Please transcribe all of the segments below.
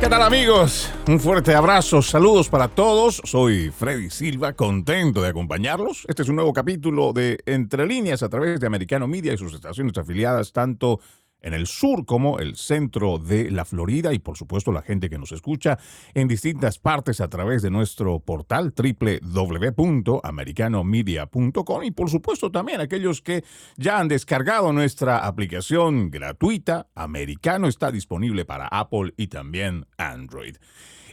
¿Qué tal amigos? Un fuerte abrazo, saludos para todos. Soy Freddy Silva, contento de acompañarlos. Este es un nuevo capítulo de Entre líneas a través de Americano Media y sus estaciones afiliadas tanto en el sur como el centro de la Florida y por supuesto la gente que nos escucha en distintas partes a través de nuestro portal www.americanomedia.com y por supuesto también aquellos que ya han descargado nuestra aplicación gratuita Americano está disponible para Apple y también Android.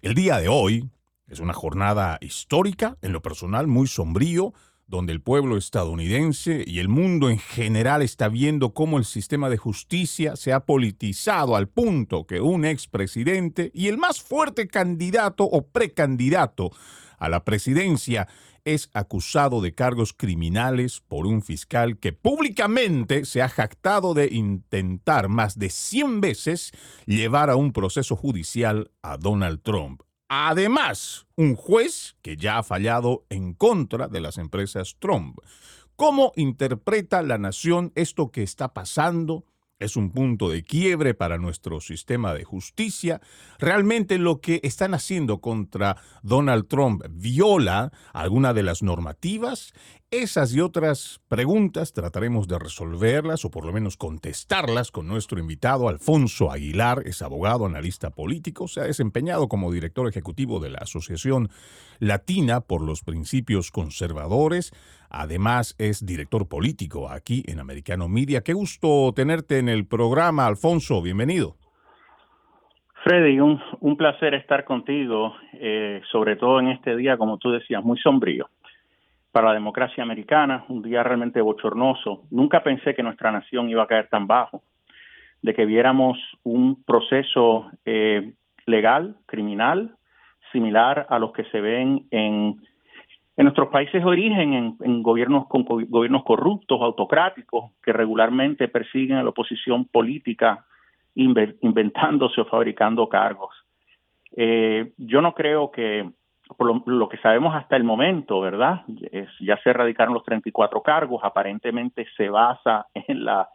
El día de hoy es una jornada histórica, en lo personal muy sombrío, donde el pueblo estadounidense y el mundo en general está viendo cómo el sistema de justicia se ha politizado al punto que un expresidente y el más fuerte candidato o precandidato a la presidencia es acusado de cargos criminales por un fiscal que públicamente se ha jactado de intentar más de 100 veces llevar a un proceso judicial a Donald Trump. Además, un juez que ya ha fallado en contra de las empresas Trump. ¿Cómo interpreta la nación esto que está pasando? Es un punto de quiebre para nuestro sistema de justicia. Realmente lo que están haciendo contra Donald Trump viola alguna de las normativas. Esas y otras preguntas trataremos de resolverlas o por lo menos contestarlas con nuestro invitado Alfonso Aguilar, es abogado, analista político, se ha desempeñado como director ejecutivo de la Asociación Latina por los Principios Conservadores. Además, es director político aquí en Americano Media. Qué gusto tenerte en el programa, Alfonso. Bienvenido. Freddy, un, un placer estar contigo, eh, sobre todo en este día, como tú decías, muy sombrío para la democracia americana, un día realmente bochornoso. Nunca pensé que nuestra nación iba a caer tan bajo, de que viéramos un proceso eh, legal, criminal, similar a los que se ven en en nuestros países de origen, en, gobiernos con gobiernos corruptos, autocráticos, que regularmente persiguen a la oposición política inventándose o fabricando cargos. Eh, yo no creo que, por lo, que sabemos hasta el momento, ¿verdad? ya se erradicaron los 34 cargos, aparentemente se basa en la,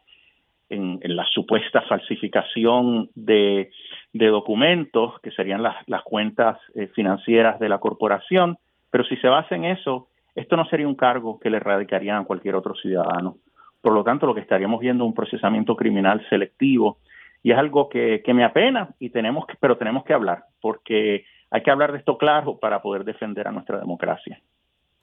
supuesta falsificación de, documentos, que serían las, las cuentas eh, financieras de la corporación pero si se basa en eso, esto no sería un cargo que le radicarían a cualquier otro ciudadano. Por lo tanto, lo que estaríamos viendo es un procesamiento criminal selectivo y es algo que, me apena y tenemos que, pero tenemos que hablar porque hay que hablar de esto claro para poder defender a nuestra democracia.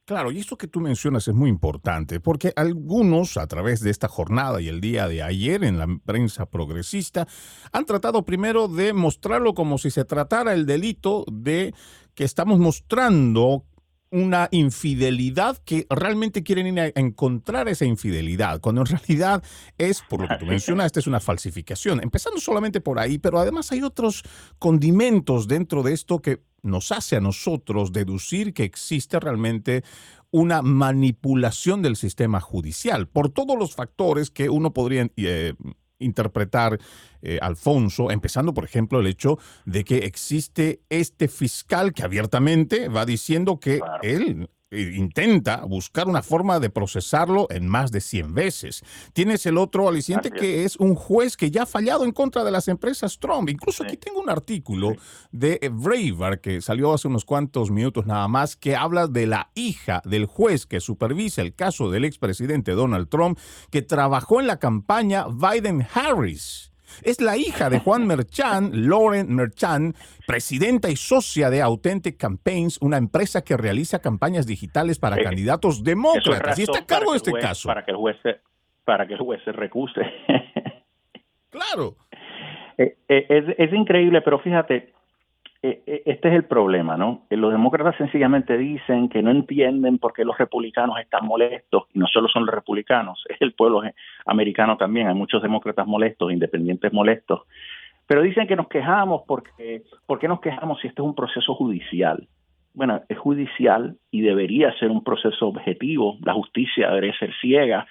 Claro, y esto que tú mencionas es muy importante, porque algunos, a través de esta jornada y el día de ayer en la prensa progresista, han tratado primero de mostrarlo como si se tratara el delito de que estamos mostrando una infidelidad que realmente quieren ir a encontrar esa infidelidad, cuando en realidad es, por lo que tú mencionaste, es una falsificación. Empezando solamente por ahí, pero además hay otros condimentos dentro de esto que nos hace a nosotros deducir que existe realmente una manipulación del sistema judicial por todos los factores que uno podría eh, interpretar, eh, Alfonso, empezando por ejemplo el hecho de que existe este fiscal que abiertamente va diciendo que él intenta buscar una forma de procesarlo en más de 100 veces. Tienes el otro aliciente que es un juez que ya ha fallado en contra de las empresas Trump. Incluso aquí tengo un artículo de Braver que salió hace unos cuantos minutos nada más que habla de la hija del juez que supervisa el caso del expresidente Donald Trump que trabajó en la campaña Biden-Harris. Es la hija de Juan Merchan, Lauren Merchan, presidenta y socia de Authentic Campaigns, una empresa que realiza campañas digitales para candidatos demócratas. Y está a cargo de este caso. Para que el juez se, para que el juez se recuse. claro. Eh, eh, es, es increíble, pero fíjate, eh, eh, este es el problema, ¿no? Eh, los demócratas sencillamente dicen que no entienden por qué los republicanos están molestos, y no solo son los republicanos, es el pueblo americano también, hay muchos demócratas molestos, independientes molestos, pero dicen que nos quejamos porque, ¿por qué nos quejamos si este es un proceso judicial? Bueno, es judicial y debería ser un proceso objetivo, la justicia debería ser ciega,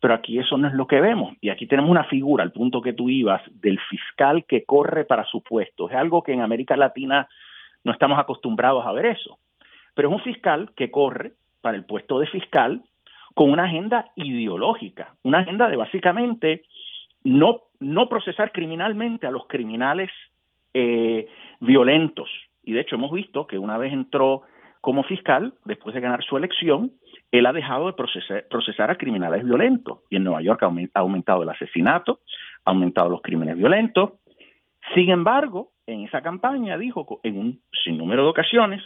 pero aquí eso no es lo que vemos. Y aquí tenemos una figura, al punto que tú ibas, del fiscal que corre para su puesto. Es algo que en América Latina no estamos acostumbrados a ver eso. Pero es un fiscal que corre para el puesto de fiscal con una agenda ideológica, una agenda de básicamente no, no procesar criminalmente a los criminales eh, violentos. Y de hecho hemos visto que una vez entró como fiscal, después de ganar su elección, él ha dejado de procesar, a criminales violentos. Y en Nueva York ha aumentado el asesinato, ha aumentado los crímenes violentos. Sin embargo, en esa campaña dijo en un sinnúmero de ocasiones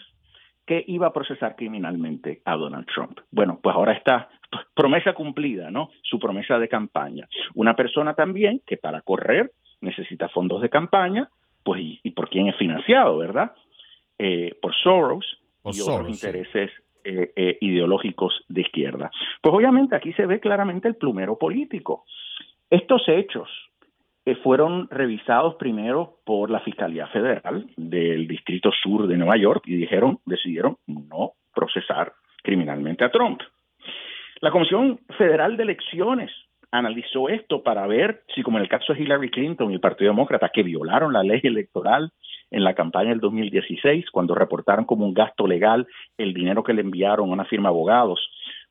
que iba a procesar criminalmente a Donald Trump. Bueno, pues ahora está promesa cumplida, ¿no? Su promesa de campaña. Una persona también que para correr necesita fondos de campaña, pues y, por quién es financiado, ¿verdad? Eh, por Soros y otros intereses eh, eh, ideológicos de izquierda. Pues obviamente aquí se ve claramente el plumero político. Estos hechos eh, fueron revisados primero por la Fiscalía Federal del Distrito Sur de Nueva York y dijeron, decidieron no procesar criminalmente a Trump. La Comisión Federal de Elecciones analizó esto para ver si, como en el caso de Hillary Clinton y el Partido Demócrata, que violaron la ley electoral en la campaña del 2016, cuando reportaron como un gasto legal el dinero que le enviaron a una firma de abogados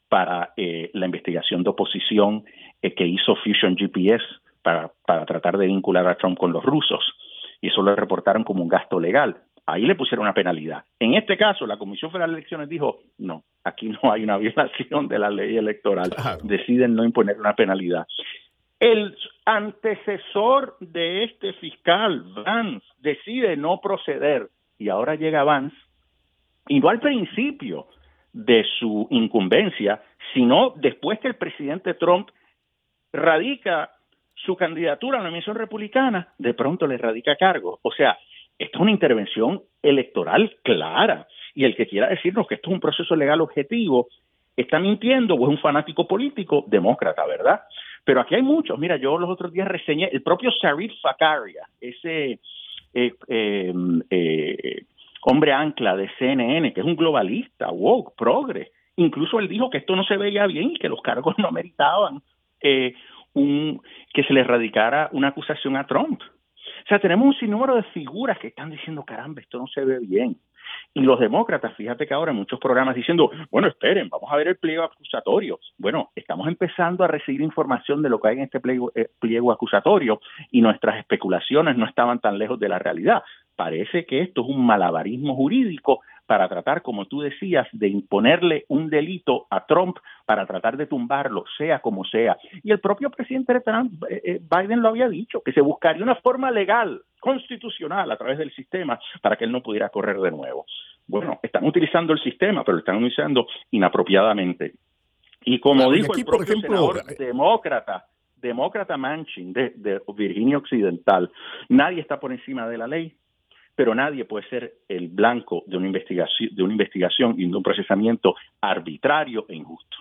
para eh, la investigación de oposición eh, que hizo Fusion GPS para, para tratar de vincular a Trump con los rusos. Y eso lo reportaron como un gasto legal. Ahí le pusieron una penalidad. En este caso, la Comisión Federal de Elecciones dijo, no, aquí no hay una violación de la ley electoral. Deciden no imponer una penalidad. El antecesor de este fiscal, Vance, decide no proceder y ahora llega Vance, y no al principio de su incumbencia, sino después que el presidente Trump radica su candidatura a la misión republicana, de pronto le radica cargo. O sea, esta es una intervención electoral clara. Y el que quiera decirnos que esto es un proceso legal objetivo, está mintiendo o es un fanático político demócrata, ¿verdad? Pero aquí hay muchos. Mira, yo los otros días reseñé el propio Sarif Fakaria, ese eh, eh, eh, hombre ancla de CNN, que es un globalista, woke, progre. Incluso él dijo que esto no se veía bien y que los cargos no meritaban un, que se le radicara una acusación a Trump. O sea, tenemos un sinnúmero de figuras que están diciendo, caramba, esto no se ve bien. Y los demócratas, fíjate que ahora en muchos programas diciendo, bueno, esperen, vamos a ver el pliego acusatorio. Bueno, estamos empezando a recibir información de lo que hay en este pliego, eh, pliego acusatorio y nuestras especulaciones no estaban tan lejos de la realidad. Parece que esto es un malabarismo jurídico para tratar, como tú decías, de imponerle un delito a Trump para tratar de tumbarlo, sea como sea. Y el propio presidente Trump, eh, eh, Biden lo había dicho, que se buscaría una forma legal, constitucional, a través del sistema para que él no pudiera correr de nuevo. Bueno, están utilizando el sistema, pero lo están utilizando inapropiadamente. Y como dijo el propio senador eh, demócrata, demócrata Manchin de Virginia Occidental, nadie está por encima de la ley, pero nadie puede ser el blanco de una investigación, de una investigación y de un procesamiento arbitrario e injusto.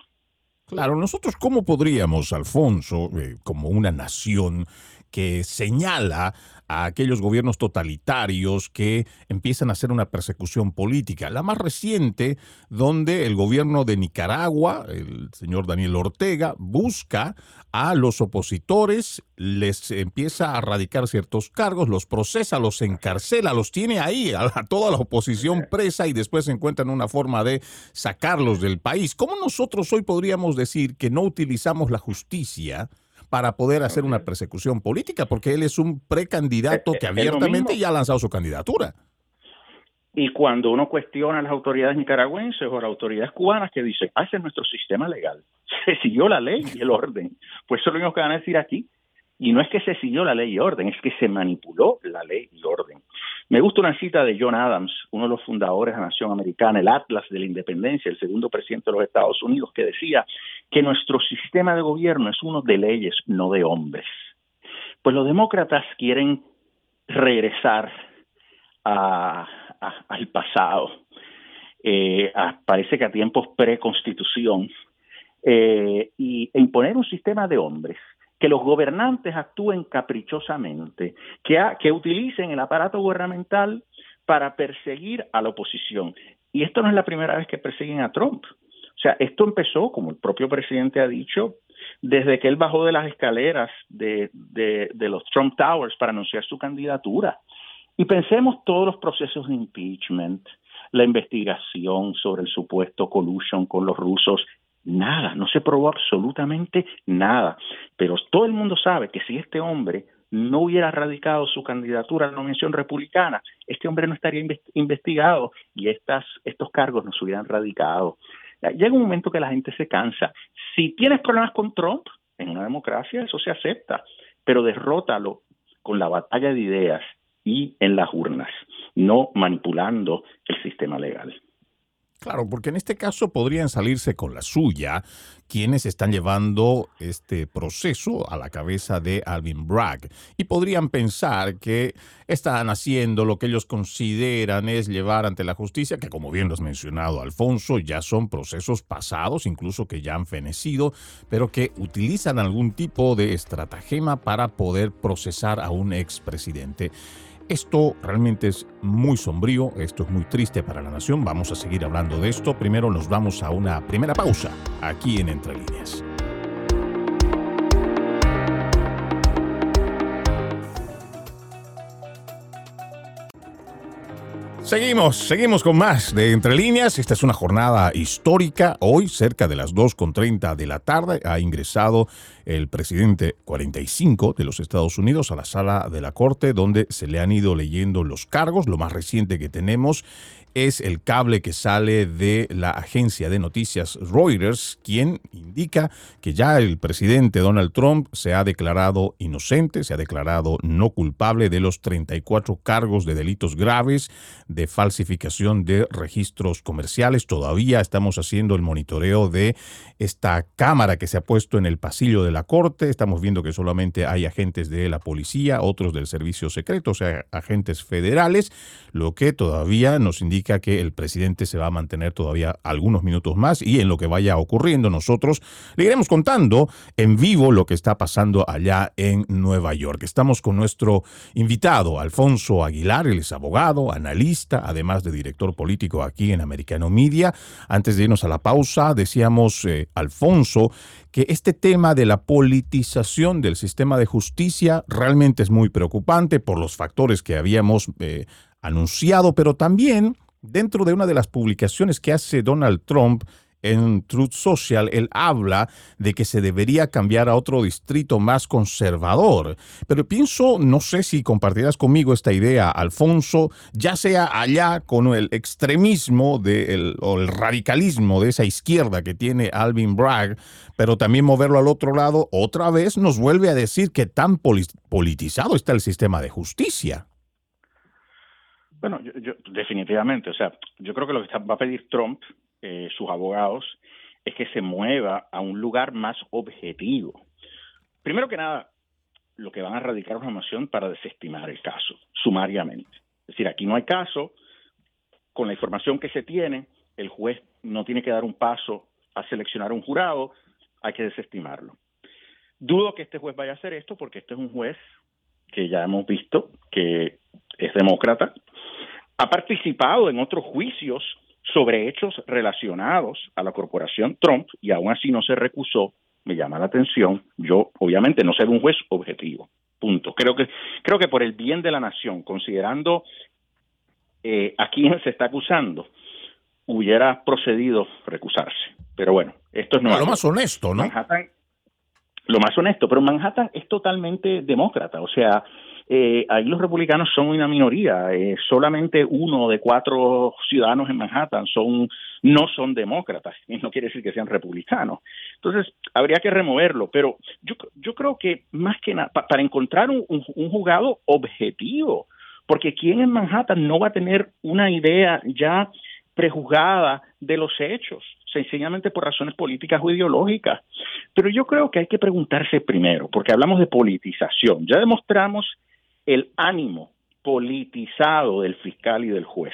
Claro, nosotros cómo podríamos, Alfonso, eh, como una nación que señala a aquellos gobiernos totalitarios que empiezan a hacer una persecución política. La más reciente, donde el gobierno de Nicaragua, el señor Daniel Ortega, busca a los opositores, les empieza a radicar ciertos cargos, los procesa, los encarcela, los tiene ahí, a, toda la oposición presa y después encuentran una forma de sacarlos del país. ¿Cómo nosotros hoy podríamos decir que no utilizamos la justicia? Para poder hacer una persecución política, porque él es un precandidato que abiertamente ya ha lanzado su candidatura. Y cuando uno cuestiona a las autoridades nicaragüenses o a las autoridades cubanas que dicen, ah, ese es nuestro sistema legal, se siguió la ley y el orden, pues eso es lo mismo que van a decir aquí. Y no es que se siguió la ley y orden, es que se manipuló la ley y orden. Me gusta una cita de John Adams, uno de los fundadores de la Nación Americana, el Atlas de la Independencia, el segundo presidente de los Estados Unidos, que decía que nuestro sistema de gobierno es uno de leyes, no de hombres. Pues los demócratas quieren regresar al pasado, eh, parece que a tiempos pre-constitución, eh, y, e imponer un sistema de hombres que los gobernantes actúen caprichosamente, que, utilicen el aparato gubernamental para perseguir a la oposición. Y esto no es la primera vez que persiguen a Trump. O sea, esto empezó, como el propio presidente ha dicho, desde que él bajó de las escaleras de, los Trump Towers para anunciar su candidatura. Y pensemos todos los procesos de impeachment, la investigación sobre el supuesto collusion con los rusos, nada, no se probó absolutamente nada. Pero todo el mundo sabe que si este hombre no hubiera radicado su candidatura a la nominación republicana, este hombre no estaría investigado y estas, estos cargos no se hubieran radicado. Llega un momento que la gente se cansa. Si tienes problemas con Trump, en una democracia eso se acepta, pero derrótalo con la batalla de ideas y en las urnas, no manipulando el sistema legal. Claro, porque en este caso podrían salirse con la suya quienes están llevando este proceso a la cabeza de Alvin Bragg y podrían pensar que están haciendo lo que ellos consideran es llevar ante la justicia, que como bien lo has mencionado Alfonso, ya son procesos pasados, incluso que ya han fenecido, pero que utilizan algún tipo de estratagema para poder procesar a un expresidente. Esto realmente es muy sombrío, esto es muy triste para la nación. Vamos a seguir hablando de esto. Primero nos vamos a una primera pausa aquí en Entre Líneas. Seguimos, seguimos con más de Entre Líneas. Esta es una jornada histórica. Hoy, cerca de las 2.30 de la tarde, ha ingresado el presidente 45 de los Estados Unidos a la sala de la Corte, donde se le han ido leyendo los cargos. Lo más reciente que tenemos es el cable que sale de la agencia de noticias Reuters, quien indica que ya el presidente Donald Trump se ha declarado inocente, se ha declarado no culpable de los 34 cargos de delitos graves de falsificación de registros comerciales. Todavía estamos haciendo el monitoreo de esta cámara que se ha puesto en el pasillo de la corte. Estamos viendo que solamente hay agentes de la policía, otros del servicio secreto, o sea, agentes federales, lo que todavía nos indica que el presidente se va a mantener todavía algunos minutos más y en lo que vaya ocurriendo nosotros le iremos contando en vivo lo que está pasando allá en Nueva York. Estamos con nuestro invitado, Alfonso Aguilar, él es abogado, analista, además de director político aquí en Americano Media. Antes de irnos a la pausa, decíamos, eh, Alfonso, que este tema de la politización del sistema de justicia realmente es muy preocupante por los factores que habíamos eh, anunciado, pero también dentro de una de las publicaciones que hace Donald Trump en Truth Social, él habla de que se debería cambiar a otro distrito más conservador. Pero pienso, no sé si compartirás conmigo esta idea, Alfonso, ya sea allá con el extremismo de o el radicalismo de esa izquierda que tiene Alvin Bragg, pero también moverlo al otro lado, otra vez nos vuelve a decir que tan politizado está el sistema de justicia. Bueno, yo, definitivamente, o sea, yo creo que lo que va a pedir Trump, eh, sus abogados, es que se mueva a un lugar más objetivo. Primero que nada, lo que van a radicar una moción para desestimar el caso, sumariamente. Es decir, aquí no hay caso, con la información que se tiene, el juez no tiene que dar un paso a seleccionar un jurado, hay que desestimarlo. Dudo que este juez vaya a hacer esto porque este es un juez que ya hemos visto que es demócrata, ha participado en otros juicios sobre hechos relacionados a la corporación Trump y aún así no se recusó, me llama la atención. Yo, obviamente, no ser un juez objetivo. Punto. Creo que, creo que por el bien de la nación, considerando eh, a quién se está acusando, hubiera procedido recusarse. Pero bueno, esto es no. Lo más honesto, ¿no? Manhattan, lo más honesto, pero Manhattan es totalmente demócrata, o sea, eh, ahí los republicanos son una minoría. Eh, solamente uno de cuatro ciudadanos en Manhattan son no son demócratas. Y no quiere decir que sean republicanos. Entonces, habría que removerlo. Pero yo, yo creo que más que nada, para encontrar un, un, juzgado objetivo, porque quien en Manhattan no va a tener una idea ya prejuzgada de los hechos, sencillamente por razones políticas o ideológicas. Pero yo creo que hay que preguntarse primero, porque hablamos de politización. Ya demostramos el ánimo politizado del fiscal y del juez.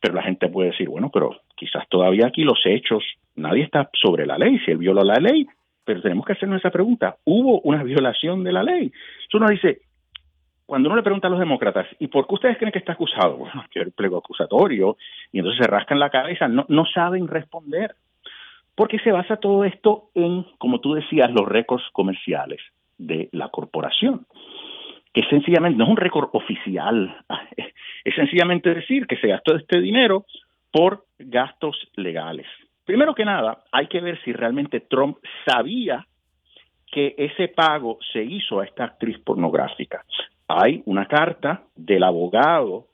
Pero la gente puede decir, bueno, pero quizás todavía aquí los hechos, nadie está sobre la ley, si él viola la ley, pero tenemos que hacernos esa pregunta, ¿hubo una violación de la ley? Entonces uno dice, cuando uno le pregunta a los demócratas, ¿y por qué ustedes creen que está acusado? Bueno, que el plego acusatorio, y entonces se rascan la cabeza, no, no saben responder. Porque se basa todo esto en, como tú decías, los récords comerciales de la corporación que sencillamente no es un récord oficial, es sencillamente decir que se gastó este dinero por gastos legales. Primero que nada, hay que ver si realmente Trump sabía que ese pago se hizo a esta actriz pornográfica. Hay una carta del abogado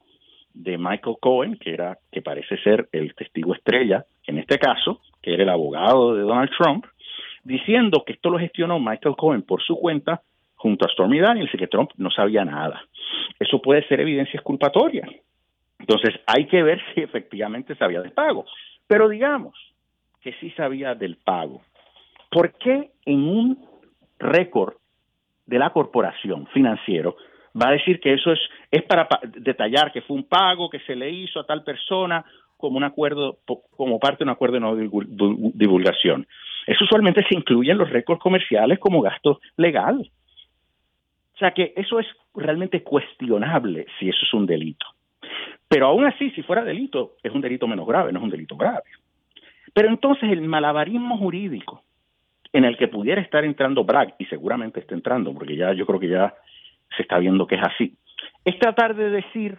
de Michael Cohen, que era que parece ser el testigo estrella en este caso, que era el abogado de Donald Trump, diciendo que esto lo gestionó Michael Cohen por su cuenta junto a Stormy Daniels y que Trump no sabía nada. Eso puede ser evidencia exculpatoria. Entonces hay que ver si efectivamente sabía del pago. Pero digamos que sí sabía del pago. ¿Por qué en un récord de la corporación financiero va a decir que eso es, es para detallar que fue un pago que se le hizo a tal persona como un acuerdo, como parte de un acuerdo de no divulgación. Eso usualmente se incluye en los récords comerciales como gasto legal. O sea que eso es realmente cuestionable si eso es un delito. Pero aún así, si fuera delito, es un delito menos grave, no es un delito grave. Pero entonces el malabarismo jurídico en el que pudiera estar entrando Bragg, y seguramente está entrando, porque ya yo creo que ya se está viendo que es así, es tratar de decir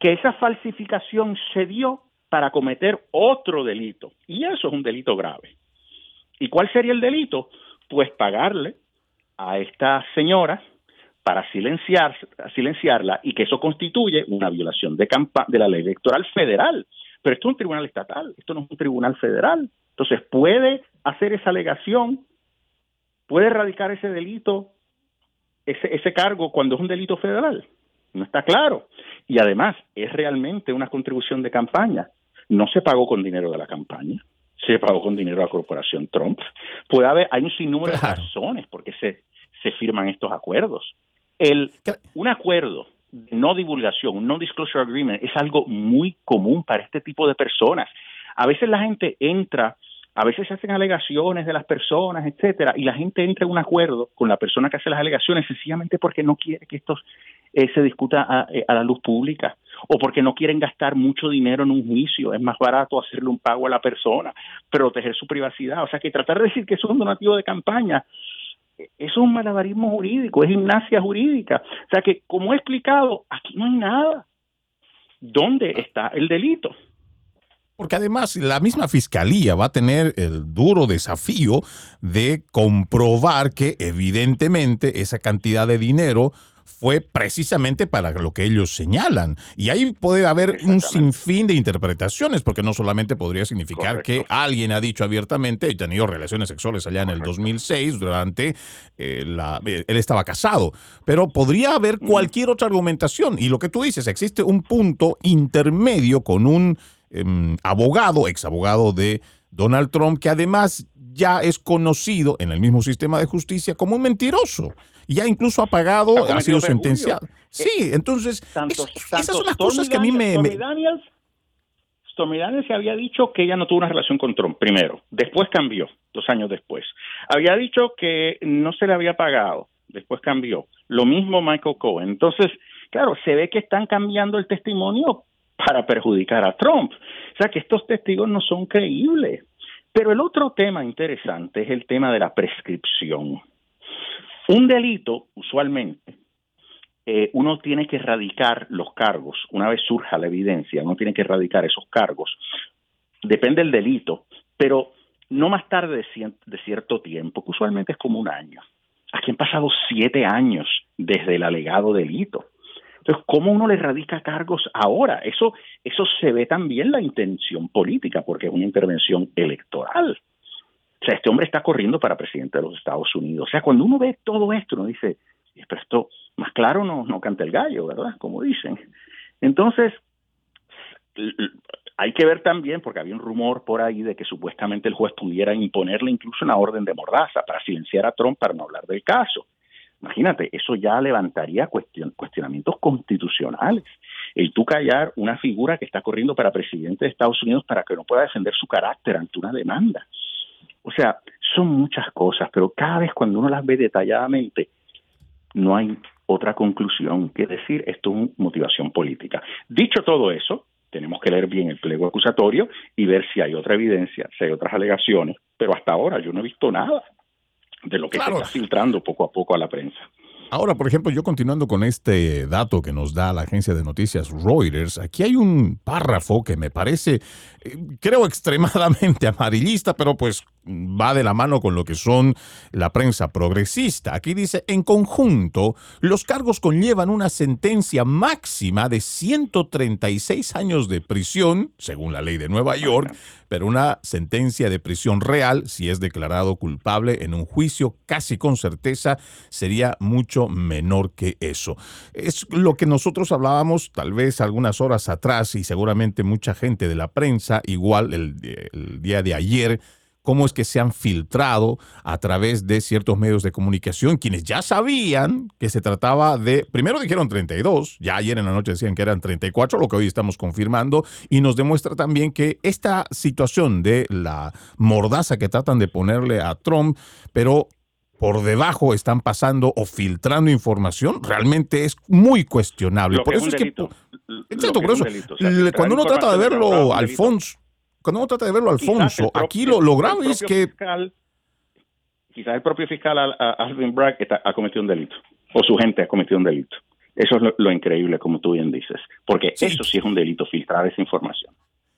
que esa falsificación se dio para cometer otro delito, y eso es un delito grave. ¿Y cuál sería el delito? Pues pagarle a esta señora para silenciar, silenciarla y que eso constituye una violación de, de la ley electoral federal. Pero esto es un tribunal estatal, esto no es un tribunal federal. Entonces, puede hacer esa alegación, puede erradicar ese delito, ese, ese cargo cuando es un delito federal. No está claro. Y además, es realmente una contribución de campaña. No se pagó con dinero de la campaña, se pagó con dinero a la corporación Trump. Puede haber, hay un sinnúmero de razones por qué se, se firman estos acuerdos. El, un acuerdo de no divulgación, un non-disclosure agreement, es algo muy común para este tipo de personas. A veces la gente entra, a veces se hacen alegaciones de las personas, etcétera, y la gente entra en un acuerdo con la persona que hace las alegaciones sencillamente porque no quiere que esto eh, se discuta a, eh, a la luz pública o porque no quieren gastar mucho dinero en un juicio, es más barato hacerle un pago a la persona, proteger su privacidad. O sea que tratar de decir que es un donativo de campaña es un malabarismo jurídico, es gimnasia jurídica. O sea que, como he explicado, aquí no hay nada. ¿Dónde está el delito? Porque además la misma fiscalía va a tener el duro desafío de comprobar que evidentemente esa cantidad de dinero fue precisamente para lo que ellos señalan. Y ahí puede haber un sinfín de interpretaciones, porque no solamente podría significar que alguien ha dicho abiertamente, he tenido relaciones sexuales allá en el 2006, durante eh, la... Eh, él estaba casado, pero podría haber cualquier otra argumentación. Y lo que tú dices, existe un punto intermedio con un em, abogado, ex abogado de Donald Trump, que además ya es conocido en el mismo sistema de justicia como un mentiroso ya incluso ha pagado, ha sido sentenciado. Sí, entonces, esas son las cosas que a mí me... Stormy Daniels, Stormy Daniels se había dicho que ella no tuvo una relación con Trump, primero. Después cambió, dos años después. Había dicho que no se le había pagado, después cambió. Lo mismo Michael Cohen. Entonces, claro, se ve que están cambiando el testimonio para perjudicar a Trump. O sea que estos testigos no son creíbles. Pero el otro tema interesante es el tema de la prescripción. Un delito, usualmente, eh, uno tiene que erradicar los cargos. Una vez surja la evidencia, uno tiene que erradicar esos cargos. Depende del delito, pero no más tarde de, cierto tiempo, que usualmente es como un año. Aquí han pasado siete años desde el alegado delito. Entonces, ¿cómo uno le erradica cargos ahora? Eso, eso se ve también la intención política, porque es una intervención electoral. O sea, este hombre está corriendo para presidente de los Estados Unidos. O sea, cuando uno ve todo esto, uno dice, pero esto más claro no, no canta el gallo, ¿verdad? Como dicen. Entonces, hay que ver también, porque había un rumor por ahí de que supuestamente el juez pudiera imponerle incluso una orden de mordaza para silenciar a Trump para no hablar del caso. Imagínate, eso ya levantaría cuestionamientos constitucionales. El tú callar una figura que está corriendo para presidente de Estados Unidos para que no pueda defender su carácter ante una demanda. O sea, son muchas cosas, pero cada vez cuando uno las ve detalladamente, no hay otra conclusión que decir esto es motivación política. Dicho todo eso, tenemos que leer bien el pliego acusatorio y ver si hay otra evidencia, si hay otras alegaciones, pero hasta ahora yo no he visto nada de lo que se está filtrando poco a poco a la prensa. Ahora, por ejemplo, yo continuando con este dato que nos da la agencia de noticias Reuters, aquí hay un párrafo que me parece, eh, creo, extremadamente amarillista, pero pues va de la mano con lo que son la prensa progresista. Aquí dice, en conjunto, los cargos conllevan una sentencia máxima de 136 años de prisión, según la ley de Nueva York, pero una sentencia de prisión real, si es declarado culpable en un juicio, casi con certeza sería mucho menor que eso. Es lo que nosotros hablábamos tal vez algunas horas atrás y seguramente mucha gente de la prensa, igual el, el día de ayer, cómo es que se han filtrado a través de ciertos medios de comunicación, quienes ya sabían que se trataba de, primero dijeron 32, ya ayer en la noche decían que eran 34, lo que hoy estamos confirmando, y nos demuestra también que esta situación de la mordaza que tratan de ponerle a Trump, pero por debajo están pasando o filtrando información, realmente es muy cuestionable. por eso es que... Exacto, por eso. cuando uno trata de verlo, Alfonso cuando uno trata de verlo, Alfonso, aquí lo, lo grave es que... quizás el propio fiscal Alvin Bragg ha cometido un delito, o su gente ha cometido un delito. Eso es lo, increíble, como tú bien dices, porque eso sí es un delito, filtrar esa información.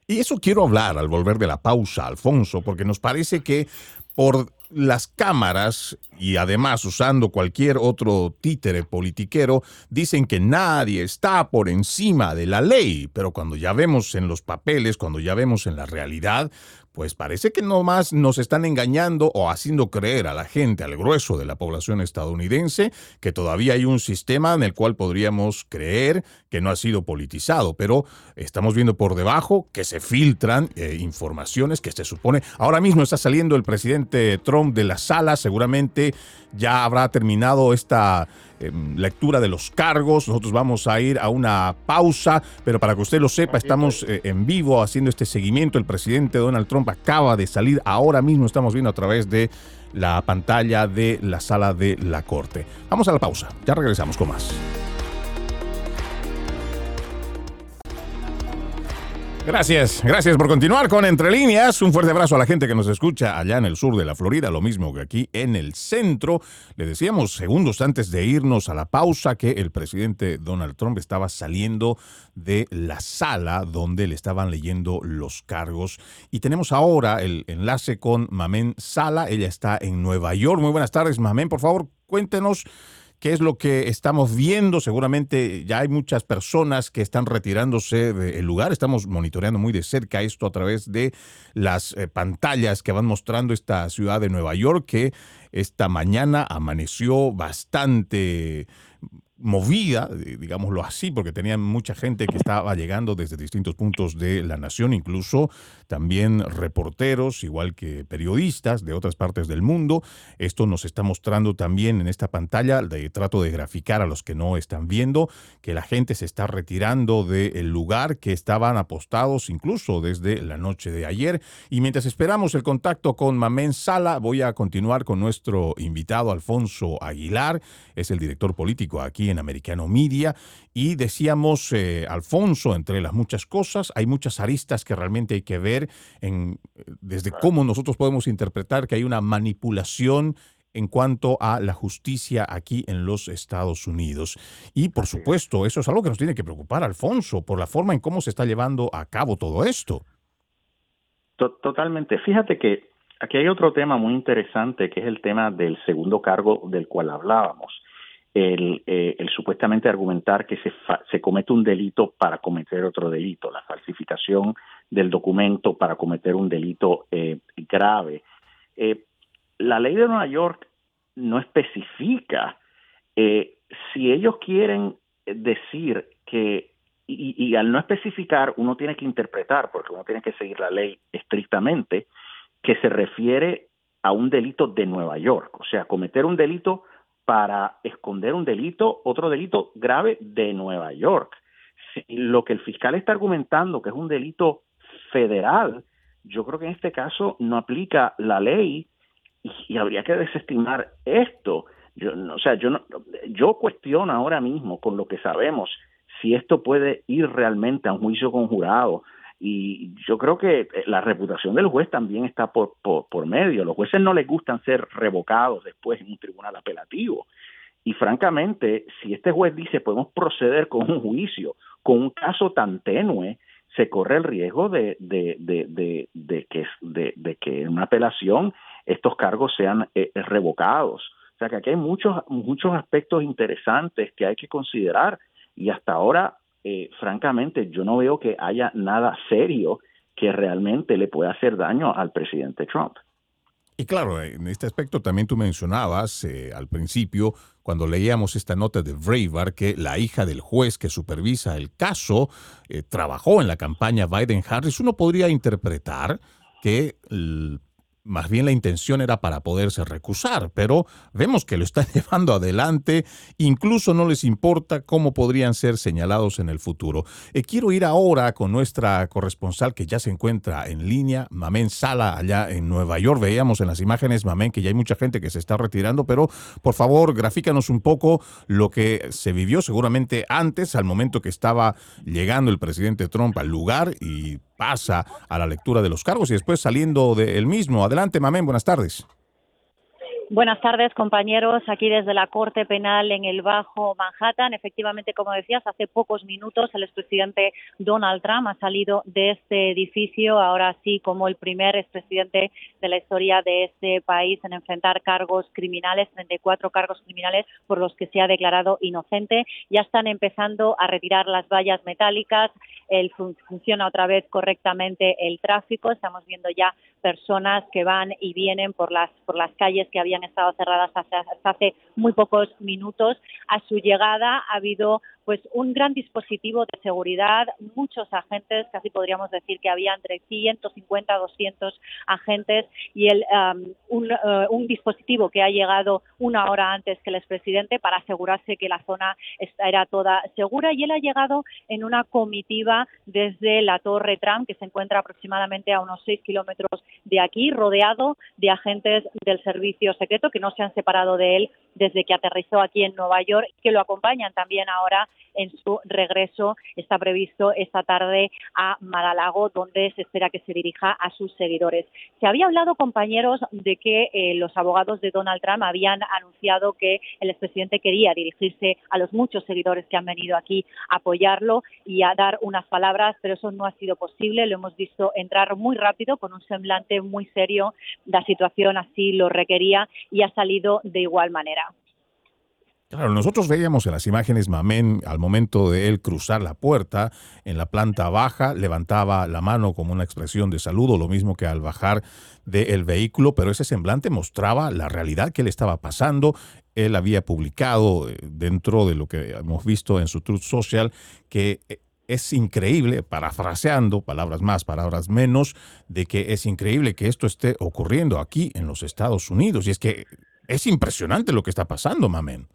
Y eso quiero hablar al volver de la pausa, Alfonso, porque nos parece que por las cámaras y además usando cualquier otro títere politiquero, dicen que nadie está por encima de la ley, pero cuando ya vemos en los papeles, cuando ya vemos en la realidad, pues parece que no más nos están engañando o haciendo creer a la gente, al grueso de la población estadounidense, que todavía hay un sistema en el cual podríamos creer que no ha sido politizado, pero estamos viendo por debajo que se filtran eh, informaciones que se supone. Ahora mismo está saliendo el presidente Trump de la sala, seguramente ya habrá terminado esta lectura de los cargos. Nosotros vamos a ir a una pausa, pero para que usted lo sepa, estamos eh, en vivo haciendo este seguimiento. El presidente Donald Trump acaba de salir. Ahora mismo estamos viendo a través de la pantalla de la sala de la corte. Vamos a la pausa. Ya regresamos con más. Gracias, gracias por continuar con Entre Líneas. Un fuerte abrazo a la gente que nos escucha allá en el sur de la Florida, lo mismo que aquí en el centro. Le decíamos segundos antes de irnos a la pausa que el presidente Donald Trump estaba saliendo de la sala donde le estaban leyendo los cargos. Y tenemos ahora el enlace con Mamen Sala. Ella está en Nueva York. Muy buenas tardes, Mamen. Por favor, cuéntenos qué es lo que estamos viendo. Seguramente ya hay muchas personas que están retirándose del lugar. Estamos monitoreando muy de cerca esto a través de las eh, pantallas que van mostrando esta ciudad de Nueva York que esta mañana amaneció bastante movida, digámoslo así, porque tenían mucha gente que estaba llegando desde distintos puntos de la nación, incluso también reporteros, igual que periodistas de otras partes del mundo. Esto nos está mostrando también en esta pantalla, trato de graficar a los que no están viendo, que la gente se está retirando del lugar que estaban apostados incluso desde la noche de ayer. Y mientras esperamos el contacto con Mamén Sala, voy a continuar con nuestro invitado Alfonso Aguilar, es el director político aquí en Americano Media. Y decíamos, eh, Alfonso, entre las muchas cosas, hay muchas aristas que realmente hay que ver en, desde cómo nosotros podemos interpretar que hay una manipulación en cuanto a la justicia aquí en los Estados Unidos. Y por supuesto, eso es algo que nos tiene que preocupar, Alfonso, por la forma en cómo se está llevando a cabo todo esto. Totalmente. Fíjate que aquí hay otro tema muy interesante, que es el tema del segundo cargo del cual hablábamos el, eh, el supuestamente argumentar que se, se comete un delito para cometer otro delito, la falsificación del documento para cometer un delito eh, grave. Eh, la ley de Nueva York no especifica eh, si ellos quieren decir que, y, y, al no especificar, uno tiene que interpretar, porque uno tiene que seguir la ley estrictamente, que se refiere a un delito de Nueva York, o sea, cometer un delito para esconder un delito, otro delito grave de Nueva York. Lo que el fiscal está argumentando, que es un delito federal, yo creo que en este caso no aplica la ley y, habría que desestimar esto. Yo, o sea, yo, no, yo cuestiono ahora mismo, con lo que sabemos, si esto puede ir realmente a un juicio conjurado y yo creo que eh, la reputación del juez también está por, por, medio. Los jueces no les gustan ser revocados después en un tribunal apelativo. Y francamente, si este juez dice podemos proceder con un juicio, con un caso tan tenue, se corre el riesgo de, de, de, de que, de, que en una apelación estos cargos sean eh, revocados. O sea que aquí hay muchos, muchos aspectos interesantes que hay que considerar y hasta ahora, eh, francamente, yo no veo que haya nada serio que realmente le pueda hacer daño al presidente Trump. Y claro, en este aspecto también tú mencionabas eh, al principio, cuando leíamos esta nota de Breitbart, que la hija del juez que supervisa el caso eh, trabajó en la campaña Biden-Harris, uno podría interpretar que más bien la intención era para poderse recusar, pero vemos que lo están llevando adelante, incluso no les importa cómo podrían ser señalados en el futuro. Eh, quiero ir ahora con nuestra corresponsal que ya se encuentra en línea, Mamén Sala, allá en Nueva York. Veíamos en las imágenes, Mamén, que ya hay mucha gente que se está retirando, pero por favor, grafícanos un poco lo que se vivió seguramente antes, al momento que estaba llegando el presidente Trump al lugar y pasa a la lectura de los cargos y después saliendo del mismo. Adelante, Mamén, buenas tardes. Buenas tardes, compañeros. Aquí desde la Corte Penal en el Bajo Manhattan. Efectivamente, como decías, hace pocos minutos el expresidente Donald Trump ha salido de este edificio, ahora sí como el primer expresidente de la historia de este país en enfrentar cargos criminales, 34 cargos criminales por los que se ha declarado inocente. Ya están empezando a retirar las vallas metálicas, el funciona otra vez correctamente el tráfico. Estamos viendo ya personas que van y vienen por las por las calles que habían estado cerradas hasta, hace muy pocos minutos. A su llegada ha habido pues un gran dispositivo de seguridad, muchos agentes, casi podríamos decir que había entre 150 200 agentes y el, um, uh, un, dispositivo que ha llegado una hora antes que el expresidente para asegurarse que la zona era toda segura y él ha llegado en una comitiva desde la Torre Trump que se encuentra aproximadamente a unos 6 kilómetros de aquí, rodeado de agentes del servicio secreto que no se han separado de él desde que aterrizó aquí en Nueva York que lo acompañan también ahora en su regreso. Está previsto esta tarde a Madalago, donde se espera que se dirija a sus seguidores. Se había hablado, compañeros, de que eh, los abogados de Donald Trump habían anunciado que el expresidente quería dirigirse a los muchos seguidores que han venido aquí a apoyarlo y a dar unas palabras, pero eso no ha sido posible. Lo hemos visto entrar muy rápido, con un semblante muy serio. La situación así lo requería y ha salido de igual manera. Claro, nosotros veíamos en las imágenes Mamén al momento de él cruzar la puerta en la planta baja, levantaba la mano como una expresión de saludo, lo mismo que al bajar del vehículo, pero ese semblante mostraba la realidad que le estaba pasando. Él había publicado eh, dentro de lo que hemos visto en su Truth Social que eh, es increíble, parafraseando, palabras más, palabras menos, de que es increíble que esto esté ocurriendo aquí en los Estados Unidos. Y es que es impresionante lo que está pasando, Mamén.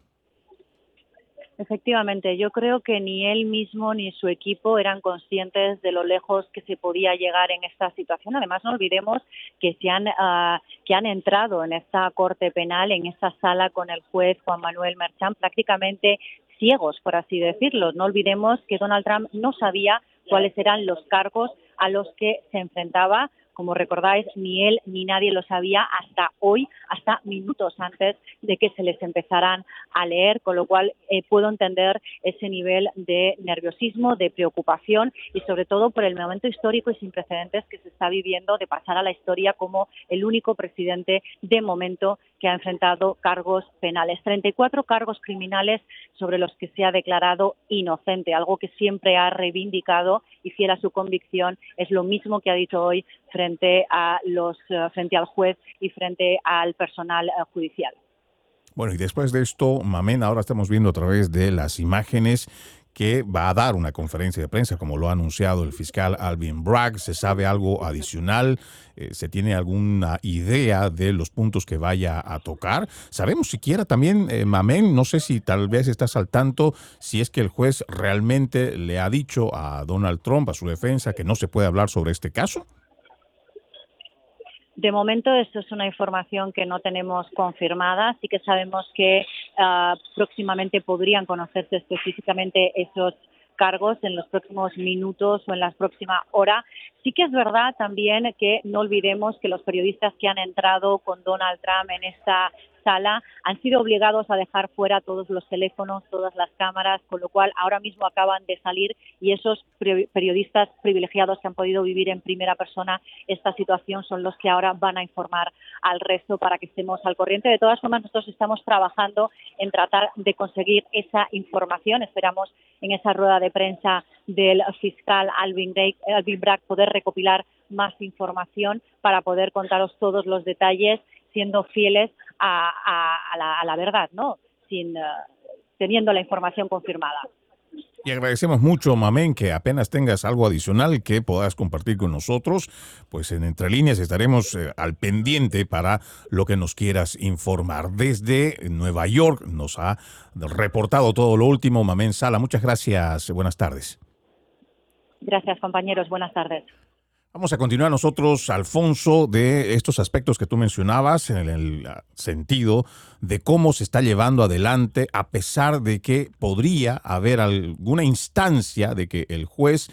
Efectivamente, yo creo que ni él mismo ni su equipo eran conscientes de lo lejos que se podía llegar en esta situación. Además, no olvidemos que se han ah, que han entrado en esta corte penal, en esta sala con el juez Juan Manuel Merchán, prácticamente ciegos, por así decirlo. No olvidemos que Donald Trump no sabía cuáles eran los cargos a los que se enfrentaba como recordáis, ni él ni nadie lo sabía hasta hoy, hasta minutos antes de que se les empezaran a leer, con lo cual eh, puedo entender ese nivel de nerviosismo, de preocupación y sobre todo por el momento histórico y sin precedentes que se está viviendo de pasar a la historia como el único presidente de momento que ha enfrentado cargos penales. 34 cargos criminales sobre los que se ha declarado inocente, algo que siempre ha reivindicado y fiel su convicción. Es lo mismo que ha dicho hoy frente, a los, eh, frente al juez y frente al personal eh, judicial. Bueno, y después de esto, Mamén, ahora estamos viendo a través de las imágenes que va a dar una conferencia de prensa, como lo ha anunciado el fiscal Alvin Bragg. ¿Se sabe algo adicional? Eh, ¿Se tiene alguna idea de los puntos que vaya a tocar? ¿Sabemos siquiera también, eh, Mamén, no sé si tal vez estás al tanto, si es que el juez realmente le ha dicho a Donald Trump, a su defensa, que no se puede hablar sobre este caso? De momento, esto es una información que no tenemos confirmada. Sí que sabemos que ah, próximamente podrían conocerse específicamente esos cargos en los próximos minutos o en la próxima hora. Sí que es verdad también que no olvidemos que los periodistas que han entrado con Donald Trump en esta sala han sido obligados a dejar fuera todos los teléfonos, todas las cámaras, con lo cual ahora mismo acaban de salir y esos periodistas privilegiados que han podido vivir en primera persona esta situación son los que ahora van a informar al resto para que estemos al corriente. De todas formas, nosotros estamos trabajando en tratar de conseguir esa información. Esperamos en esa rueda de prensa del fiscal Alvin, Bragg poder recopilar más información para poder contaros todos los detalles siendo fieles a, la, verdad, ¿no? Sin, eh, teniendo la información confirmada. Y agradecemos mucho, Mamén, que apenas tengas algo adicional que puedas compartir con nosotros, pues en Entre Líneas estaremos eh, al pendiente para lo que nos quieras informar. Desde Nueva York nos ha reportado todo lo último, Mamén Sala. Muchas gracias, buenas tardes. Gracias, compañeros, buenas tardes. Vamos a continuar nosotros, Alfonso, de estos aspectos que tú mencionabas en el sentido de cómo se está llevando adelante, a pesar de que podría haber alguna instancia de que el juez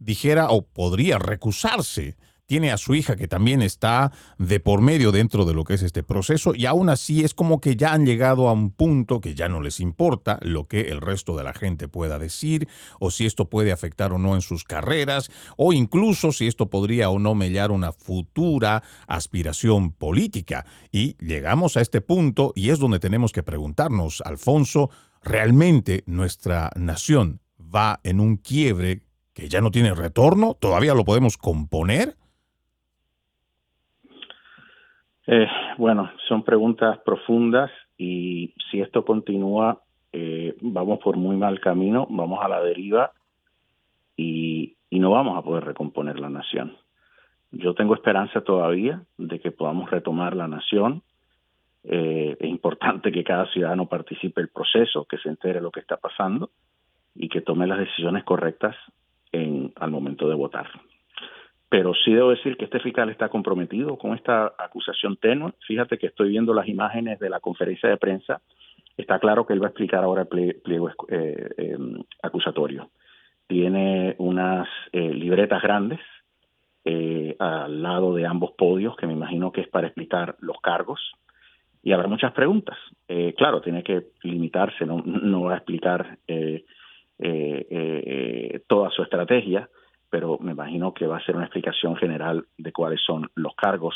dijera o podría recusarse tiene a su hija que también está de por medio dentro de lo que es este proceso y aún así es como que ya han llegado a un punto que ya no les importa lo que el resto de la gente pueda decir o si esto puede afectar o no en sus carreras o incluso si esto podría o no mellar una futura aspiración política. Y llegamos a este punto y es donde tenemos que preguntarnos, Alfonso, ¿realmente nuestra nación va en un quiebre que ya no tiene retorno? ¿Todavía lo podemos componer? Eh, bueno, son preguntas profundas y si esto continúa, eh, vamos por muy mal camino, vamos a la deriva y, no vamos a poder recomponer la nación. Yo tengo esperanza todavía de que podamos retomar la nación. Eh, es importante que cada ciudadano participe el proceso, que se entere lo que está pasando y que tome las decisiones correctas en, al momento de votar. Pero sí debo decir que este fiscal está comprometido con esta acusación tenue. Fíjate que estoy viendo las imágenes de la conferencia de prensa. Está claro que él va a explicar ahora el pliego eh, em, acusatorio. Tiene unas eh, libretas grandes eh, al lado de ambos podios, que me imagino que es para explicar los cargos. Y habrá muchas preguntas. claro, tiene que limitarse, no, no va a explicar toda su estrategia pero me imagino que va a ser una explicación general de cuáles son los cargos.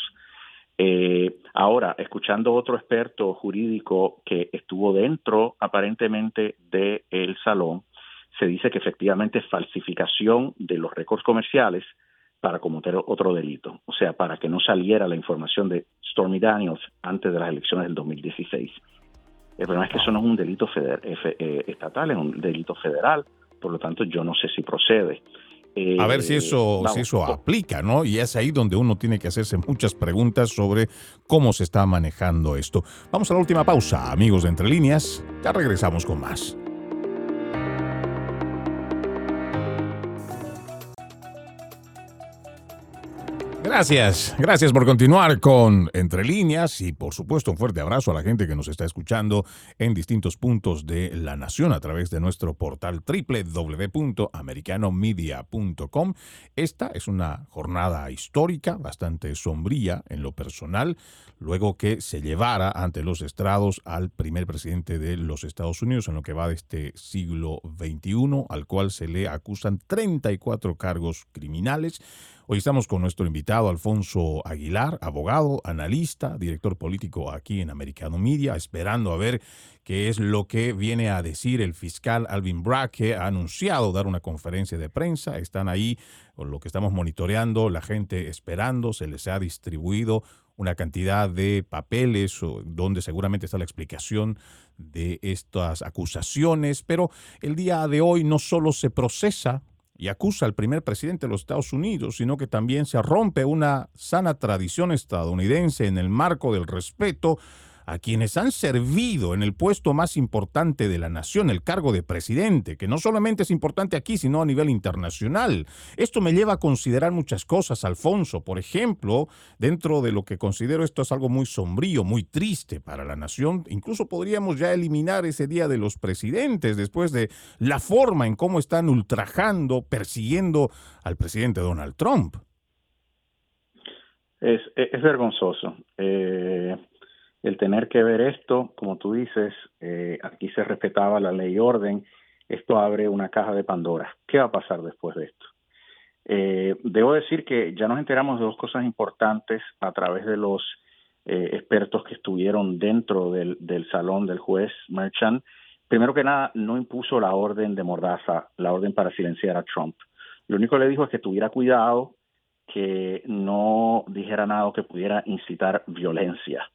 Eh, ahora, escuchando otro experto jurídico que estuvo dentro aparentemente del salón, se dice que efectivamente es falsificación de los récords comerciales para cometer otro delito, o sea, para que no saliera la información de Stormy Daniels antes de las elecciones del 2016. El problema es que eso no es un delito eh, estatal, es un delito federal, por lo tanto yo no sé si procede a ver si eso, si eso aplica, ¿no? Y es ahí donde uno tiene que hacerse muchas preguntas sobre cómo se está manejando esto. Vamos a la última pausa, amigos de Entre Líneas. Ya regresamos con más. Gracias, gracias por continuar con Entre Líneas y por supuesto un fuerte abrazo a la gente que nos está escuchando en distintos puntos de la nación a través de nuestro portal www.americanomedia.com. Esta es una jornada histórica, bastante sombría en lo personal, luego que se llevara ante los estrados al primer presidente de los Estados Unidos en lo que va de este siglo XXI, al cual se le acusan 34 cargos criminales Hoy estamos con nuestro invitado Alfonso Aguilar, abogado, analista, director político aquí en Americano Media, esperando a ver qué es lo que viene a decir el fiscal Alvin Bragg, que ha anunciado dar una conferencia de prensa. Están ahí, con lo que estamos monitoreando, la gente esperando, se les ha distribuido una cantidad de papeles donde seguramente está la explicación de estas acusaciones, pero el día de hoy no solo se procesa y acusa al primer presidente de los Estados Unidos, sino que también se rompe una sana tradición estadounidense en el marco del respeto a quienes han servido en el puesto más importante de la nación, el cargo de presidente, que no solamente es importante aquí, sino a nivel internacional. Esto me lleva a considerar muchas cosas, Alfonso. Por ejemplo, dentro de lo que considero esto es algo muy sombrío, muy triste para la nación, incluso podríamos ya eliminar ese Día de los Presidentes después de la forma en cómo están ultrajando, persiguiendo al presidente Donald Trump. Es, vergonzoso. Eh, el tener que ver esto, como tú dices, eh, aquí se respetaba la ley y orden, esto abre una caja de Pandora. ¿Qué va a pasar después de esto? Eh, debo decir que ya nos enteramos de dos cosas importantes a través de los eh, expertos que estuvieron dentro del, del salón del juez Merchant. Primero que nada, no impuso la orden de Mordaza, la orden para silenciar a Trump. Lo único que le dijo es que tuviera cuidado, que no dijera nada que pudiera incitar violencia.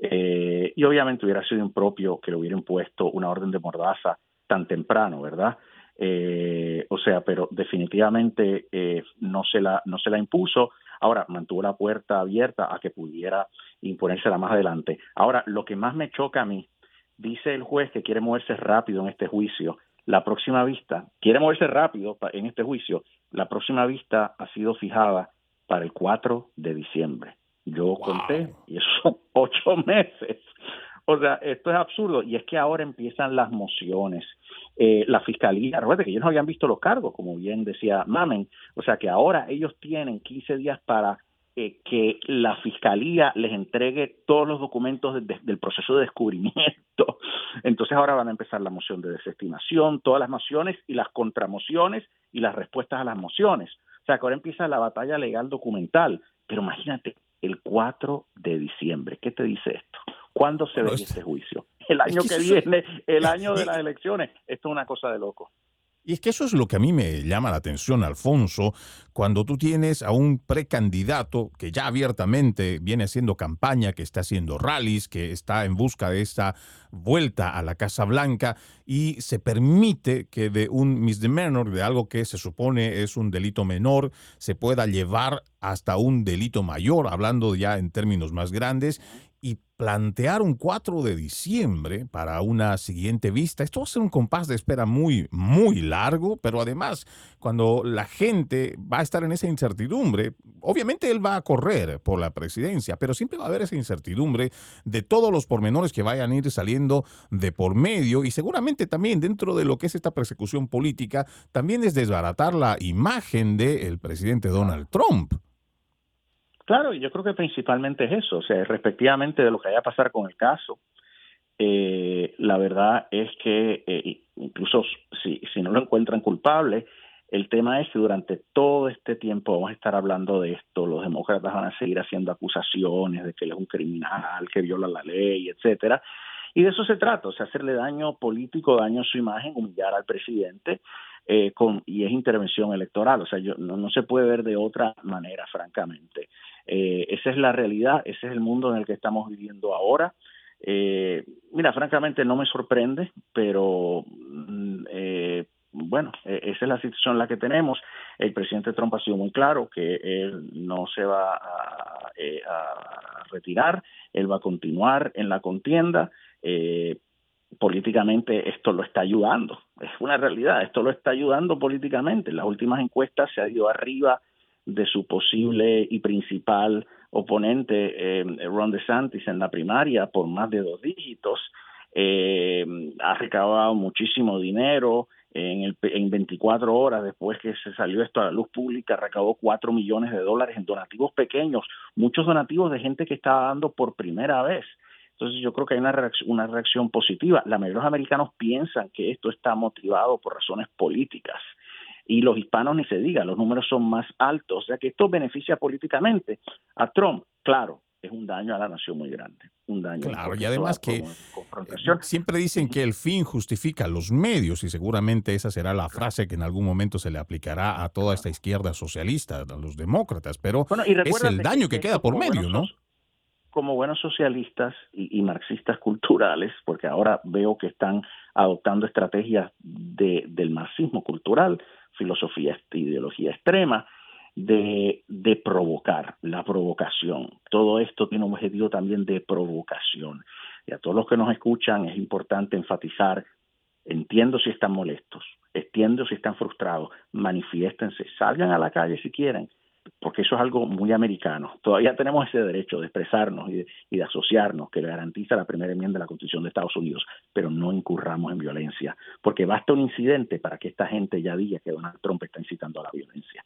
Eh, y obviamente hubiera sido impropio que le hubiera impuesto una orden de mordaza tan temprano, ¿verdad? Eh, o sea, pero definitivamente eh, no se la no se la impuso. Ahora mantuvo la puerta abierta a que pudiera imponérsela más adelante. Ahora, lo que más me choca a mí, dice el juez que quiere moverse rápido en este juicio. La próxima vista, quiere moverse rápido en este juicio. La próxima vista ha sido fijada para el 4 de diciembre. Yo conté y eso son ocho meses. O sea, esto es absurdo. Y es que ahora empiezan las mociones. Eh, la fiscalía, recuerda que ellos no habían visto los cargos, como bien decía Mamen. O sea, que ahora ellos tienen 15 días para eh, que la fiscalía les entregue todos los documentos del proceso de descubrimiento. Entonces ahora van a empezar la moción de desestimación, todas las mociones y las contramociones y las respuestas a las mociones. O sea, que ahora empieza la batalla legal documental. Pero imagínate, el 4 de diciembre. ¿Qué te dice esto? ¿Cuándo se ve este juicio? El año que, viene, el año de las elecciones. Esto es una cosa de loco. Y es que eso es lo que a mí me llama la atención, Alfonso, cuando tú tienes a un precandidato que ya abiertamente viene haciendo campaña, que está haciendo rallies, que está en busca de esta vuelta a la Casa Blanca y se permite que de un misdemeanor, de algo que se supone es un delito menor, se pueda llevar hasta un delito mayor, hablando ya en términos más grandes, y plantear un 4 de diciembre para una siguiente vista. Esto va a ser un compás de espera muy, muy largo, pero además, cuando la gente va a estar en esa incertidumbre, obviamente él va a correr por la presidencia, pero siempre va a haber esa incertidumbre de todos los pormenores que vayan a ir saliendo de por medio y seguramente también dentro de lo que es esta persecución política, también es desbaratar la imagen del presidente Donald Trump. Claro, yo creo que principalmente es eso, o sea, respectivamente de lo que vaya a pasar con el caso. Eh, la verdad es que eh, incluso si, si no lo encuentran culpable, el tema es que durante todo este tiempo vamos a estar hablando de esto, los demócratas van a seguir haciendo acusaciones de que él es un criminal, que viola la ley, etcétera. Y de eso se trata, o sea, hacerle daño político, daño a su imagen, humillar al presidente, eh, con, y es intervención electoral, o sea, yo, no, se puede ver de otra manera, francamente. Eh, esa es la realidad, ese es el mundo en el que estamos viviendo ahora. Eh, mira, francamente no me sorprende, pero mm, eh, bueno, e, esa es la situación en la que tenemos. El presidente Trump ha sido muy claro que él no se va a, a retirar, él va a continuar en la contienda. Políticamente esto lo está ayudando, es una realidad, esto lo está ayudando políticamente. En las últimas encuestas se ha ido arriba de su posible y principal oponente, eh, Ron DeSantis, en la primaria por más de dos dígitos. Eh, ha recaudado muchísimo dinero. En, el, en 24 horas después que se salió esto a la luz pública, recaudó 4 millones de dólares en donativos pequeños, muchos donativos de gente que estaba dando por primera vez. Entonces yo creo que hay una reacción, una reacción positiva. La mayoría de los americanos piensan que esto está motivado por razones políticas y los hispanos ni se diga, los números son más altos, o sea que esto beneficia políticamente a Trump, claro, es un daño a la nación muy grande, un daño. Claro, y además que siempre dicen que el fin justifica los medios y seguramente esa será la frase que en algún momento se le aplicará a toda esta izquierda socialista, a los demócratas, pero es el daño que, queda por medio, ¿no? Como buenos socialistas y, marxistas culturales, porque ahora veo que están adoptando estrategias de, del marxismo cultural, filosofía, ideología extrema, de, de provocar, la provocación. Todo esto tiene un objetivo también de provocación. Y a todos los que nos escuchan es importante enfatizar, entiendo si están molestos, entiendo si están frustrados, manifiéstense, salgan a la calle si quieren, porque eso es algo muy americano. Todavía tenemos ese derecho de expresarnos y de, asociarnos que le garantiza la primera enmienda de la Constitución de Estados Unidos, pero no incurramos en violencia, porque basta un incidente para que esta gente ya diga que Donald Trump está incitando a la violencia.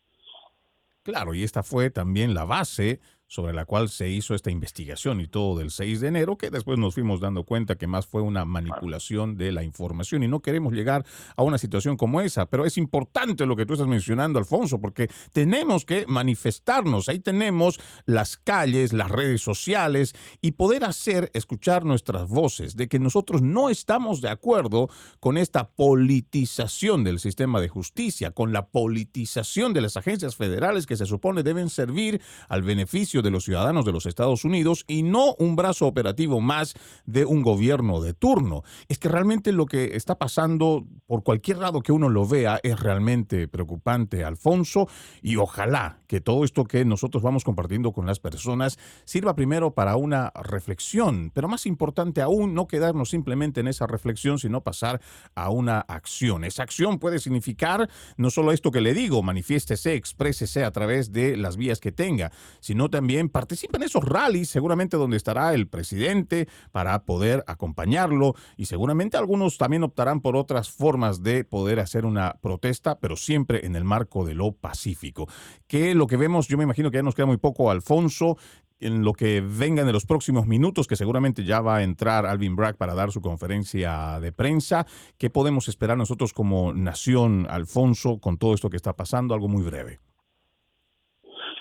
Claro, y esta fue también la base sobre la cual se hizo esta investigación y todo del 6 de enero, que después nos fuimos dando cuenta que más fue una manipulación de la información y no queremos llegar a una situación como esa. Pero es importante lo que tú estás mencionando, Alfonso, porque tenemos que manifestarnos. Ahí tenemos las calles, las redes sociales y poder hacer escuchar nuestras voces de que nosotros no estamos de acuerdo con esta politización del sistema de justicia, con la politización de las agencias federales que se supone deben servir al beneficio de los ciudadanos de los Estados Unidos y no un brazo operativo más de un gobierno de turno. Es que realmente lo que está pasando, por cualquier lado que uno lo vea, es realmente preocupante, Alfonso, y ojalá que todo esto que nosotros vamos compartiendo con las personas sirva primero para una reflexión, pero más importante aún, no quedarnos simplemente en esa reflexión, sino pasar a una acción. Esa acción puede significar no solo esto que le digo, manifiéstese, exprésese a través de las vías que tenga, sino también participe en esos rallies, seguramente donde estará el presidente para poder acompañarlo y seguramente algunos también optarán por otras formas de poder hacer una protesta, pero siempre en el marco de lo pacífico. Que lo que vemos, yo me imagino que ya nos queda muy poco, Alfonso, en lo que venga en los próximos minutos, que seguramente ya va a entrar Alvin Bragg para dar su conferencia de prensa. ¿Qué podemos esperar nosotros como nación, Alfonso, con todo esto que está pasando? Algo muy breve.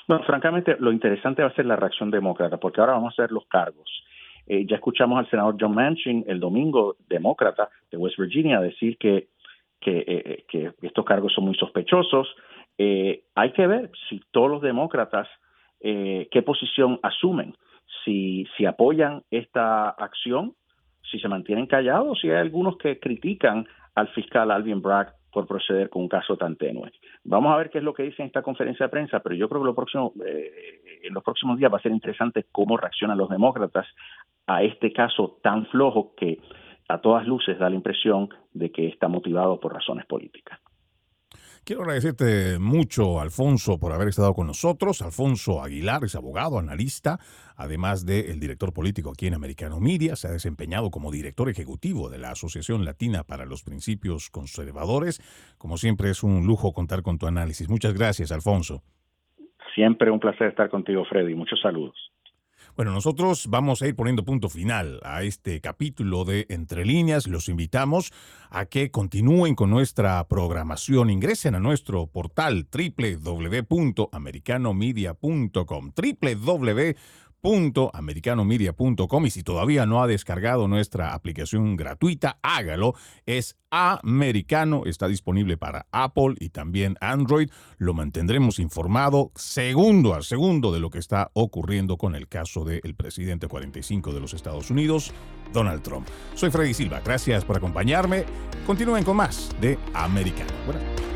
Bueno, francamente, lo interesante va a ser la reacción demócrata, porque ahora vamos a hacer los cargos. Eh, ya escuchamos al senador John Manchin el domingo, demócrata de West Virginia, decir que, que, eh, que estos cargos son muy sospechosos. Eh, hay que ver si todos los demócratas eh, qué posición asumen, si, si apoyan esta acción, si se mantienen callados, si hay algunos que critican al fiscal Alvin Bragg por proceder con un caso tan tenue. Vamos a ver qué es lo que dice en esta conferencia de prensa, pero yo creo que lo próximo, eh, en los próximos días va a ser interesante cómo reaccionan los demócratas a este caso tan flojo que a todas luces da la impresión de que está motivado por razones políticas. Quiero agradecerte mucho, Alfonso, por haber estado con nosotros. Alfonso Aguilar es abogado, analista, además de el director político aquí en Americano Media. Se ha desempeñado como director ejecutivo de la Asociación Latina para los Principios Conservadores. Como siempre, es un lujo contar con tu análisis. Muchas gracias, Alfonso. Siempre un placer estar contigo, Freddy. Muchos saludos. Bueno, nosotros vamos a ir poniendo punto final a este capítulo de Entre líneas. Los invitamos a que continúen con nuestra programación. Ingresen a nuestro portal www.americanomedia.com www americanomedia.com y si todavía no ha descargado nuestra aplicación gratuita, hágalo. Es americano, está disponible para Apple y también Android. Lo mantendremos informado segundo a segundo de lo que está ocurriendo con el caso del presidente 45 de los Estados Unidos, Donald Trump. Soy Freddy Silva, gracias por acompañarme. Continúen con más de Americano.